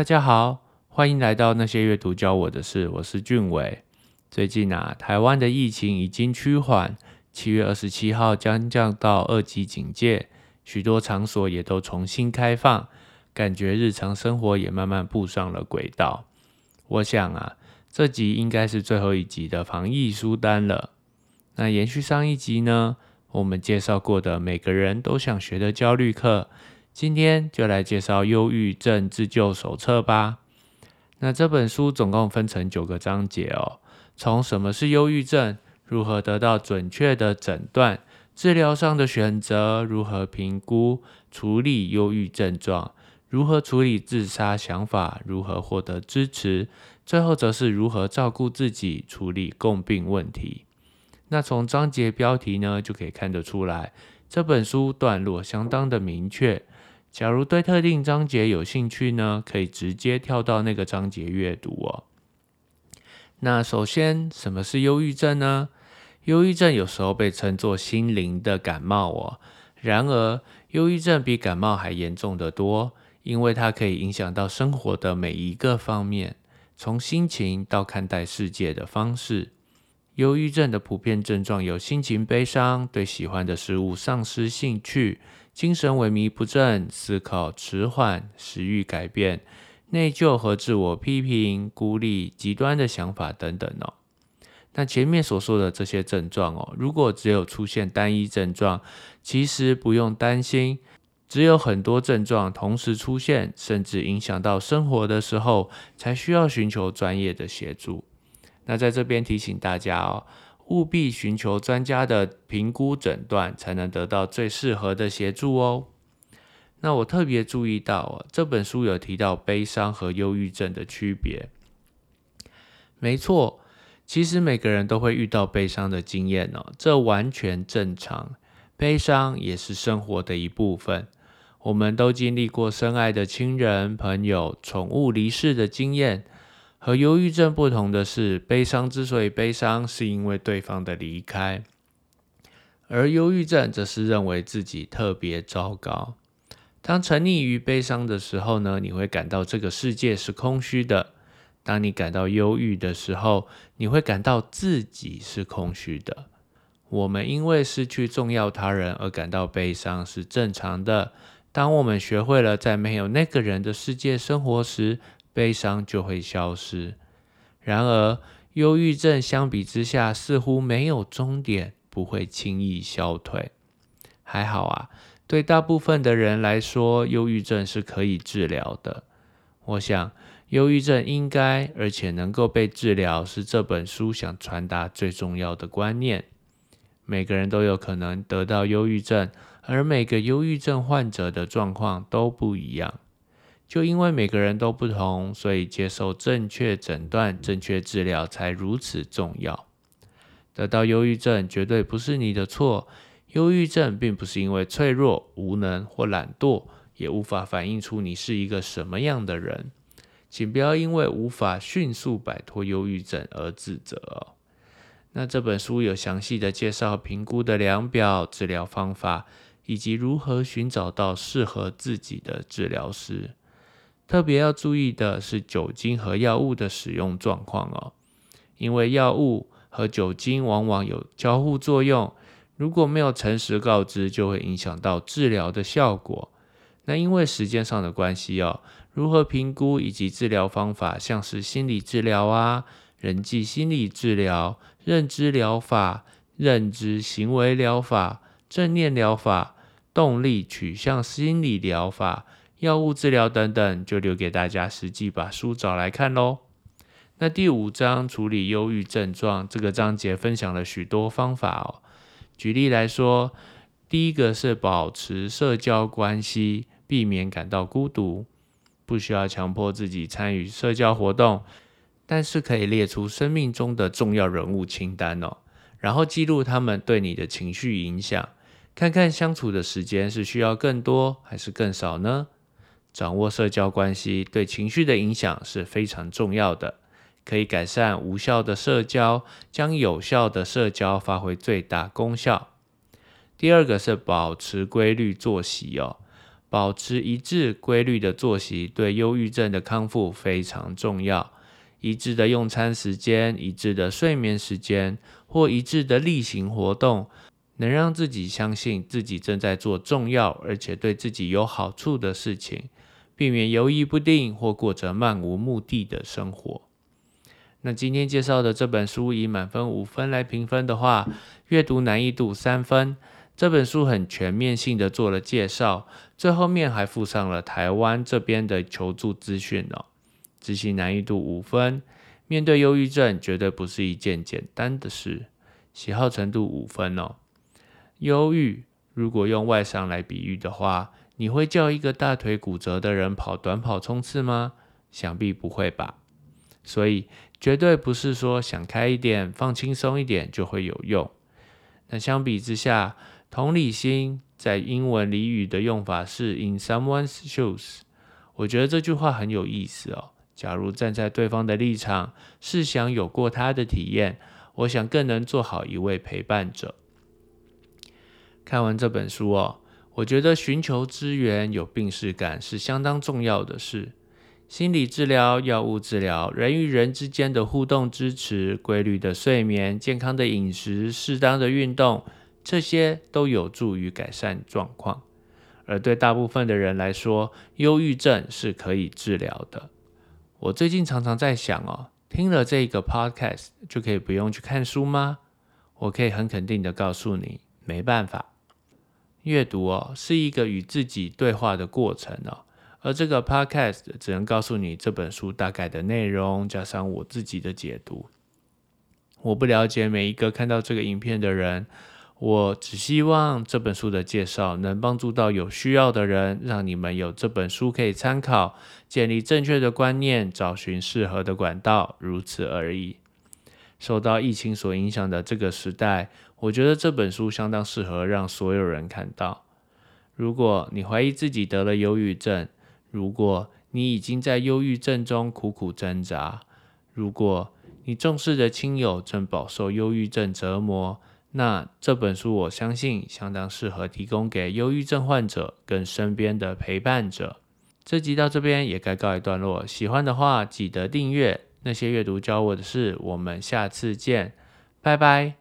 大家好，欢迎来到那些阅读教我的事，我是俊伟。最近啊，台湾的疫情已经趋缓，七月二十七号将降到二级警戒，许多场所也都重新开放，感觉日常生活也慢慢步上了轨道。我想啊，这集应该是最后一集的防疫书单了。那延续上一集呢，我们介绍过的每个人都想学的焦虑课。今天就来介绍《忧郁症自救手册》吧。那这本书总共分成九个章节哦，从什么是忧郁症，如何得到准确的诊断，治疗上的选择，如何评估处理忧郁症状，如何处理自杀想法，如何获得支持，最后则是如何照顾自己，处理共病问题。那从章节标题呢，就可以看得出来，这本书段落相当的明确。假如对特定章节有兴趣呢，可以直接跳到那个章节阅读哦。那首先，什么是忧郁症呢？忧郁症有时候被称作心灵的感冒哦。然而，忧郁症比感冒还严重的多，因为它可以影响到生活的每一个方面，从心情到看待世界的方式。忧郁症的普遍症状有心情悲伤，对喜欢的事物丧失兴趣。精神萎靡不振、思考迟缓、食欲改变、内疚和自我批评、孤立、极端的想法等等哦。那前面所说的这些症状哦，如果只有出现单一症状，其实不用担心；只有很多症状同时出现，甚至影响到生活的时候，才需要寻求专业的协助。那在这边提醒大家哦。务必寻求专家的评估诊断，才能得到最适合的协助哦。那我特别注意到，这本书有提到悲伤和忧郁症的区别。没错，其实每个人都会遇到悲伤的经验哦，这完全正常。悲伤也是生活的一部分，我们都经历过深爱的亲人、朋友、宠物离世的经验。和忧郁症不同的是，悲伤之所以悲伤，是因为对方的离开；而忧郁症则是认为自己特别糟糕。当沉溺于悲伤的时候呢，你会感到这个世界是空虚的；当你感到忧郁的时候，你会感到自己是空虚的。我们因为失去重要他人而感到悲伤是正常的。当我们学会了在没有那个人的世界生活时，悲伤就会消失。然而，忧郁症相比之下似乎没有终点，不会轻易消退。还好啊，对大部分的人来说，忧郁症是可以治疗的。我想，忧郁症应该而且能够被治疗，是这本书想传达最重要的观念。每个人都有可能得到忧郁症，而每个忧郁症患者的状况都不一样。就因为每个人都不同，所以接受正确诊断、正确治疗才如此重要。得到忧郁症绝对不是你的错，忧郁症并不是因为脆弱、无能或懒惰，也无法反映出你是一个什么样的人。请不要因为无法迅速摆脱忧郁症而自责。那这本书有详细的介绍评估的量表、治疗方法，以及如何寻找到适合自己的治疗师。特别要注意的是酒精和药物的使用状况哦，因为药物和酒精往往有交互作用，如果没有诚实告知，就会影响到治疗的效果。那因为时间上的关系哦，如何评估以及治疗方法，像是心理治疗啊、人际心理治疗、认知疗法、认知行为疗法、正念疗法、动力取向心理疗法。药物治疗等等，就留给大家实际把书找来看喽。那第五章处理忧郁症状，这个章节分享了许多方法哦。举例来说，第一个是保持社交关系，避免感到孤独，不需要强迫自己参与社交活动，但是可以列出生命中的重要人物清单哦，然后记录他们对你的情绪影响，看看相处的时间是需要更多还是更少呢？掌握社交关系对情绪的影响是非常重要的，可以改善无效的社交，将有效的社交发挥最大功效。第二个是保持规律作息哦，保持一致规律的作息对忧郁症的康复非常重要。一致的用餐时间、一致的睡眠时间或一致的例行活动，能让自己相信自己正在做重要而且对自己有好处的事情，避免犹豫不定或过着漫无目的的生活。那今天介绍的这本书以满分五分来评分的话，阅读难易度三分。这本书很全面性的做了介绍，最后面还附上了台湾这边的求助资讯哦。执行难易度五分，面对忧郁症绝对不是一件简单的事。喜好程度五分哦。忧郁如果用外伤来比喻的话，你会叫一个大腿骨折的人跑短跑冲刺吗？想必不会吧。所以绝对不是说想开一点、放轻松一点就会有用。那相比之下，同理心在英文俚语的用法是 in someone's shoes，我觉得这句话很有意思哦。假如站在对方的立场，试想有过他的体验，我想更能做好一位陪伴者。看完这本书哦，我觉得寻求资源、有病视感是相当重要的事。心理治疗、药物治疗、人与人之间的互动支持、规律的睡眠、健康的饮食、适当的运动。这些都有助于改善状况，而对大部分的人来说，忧郁症是可以治疗的。我最近常常在想哦，听了这个 podcast 就可以不用去看书吗？我可以很肯定的告诉你，没办法。阅读哦是一个与自己对话的过程哦，而这个 podcast 只能告诉你这本书大概的内容，加上我自己的解读。我不了解每一个看到这个影片的人。我只希望这本书的介绍能帮助到有需要的人，让你们有这本书可以参考，建立正确的观念，找寻适合的管道，如此而已。受到疫情所影响的这个时代，我觉得这本书相当适合让所有人看到。如果你怀疑自己得了忧郁症，如果你已经在忧郁症中苦苦挣扎，如果你重视的亲友正饱受忧郁症折磨，那这本书我相信相当适合提供给忧郁症患者跟身边的陪伴者。这集到这边也该告一段落，喜欢的话记得订阅。那些阅读教我的事，我们下次见，拜拜。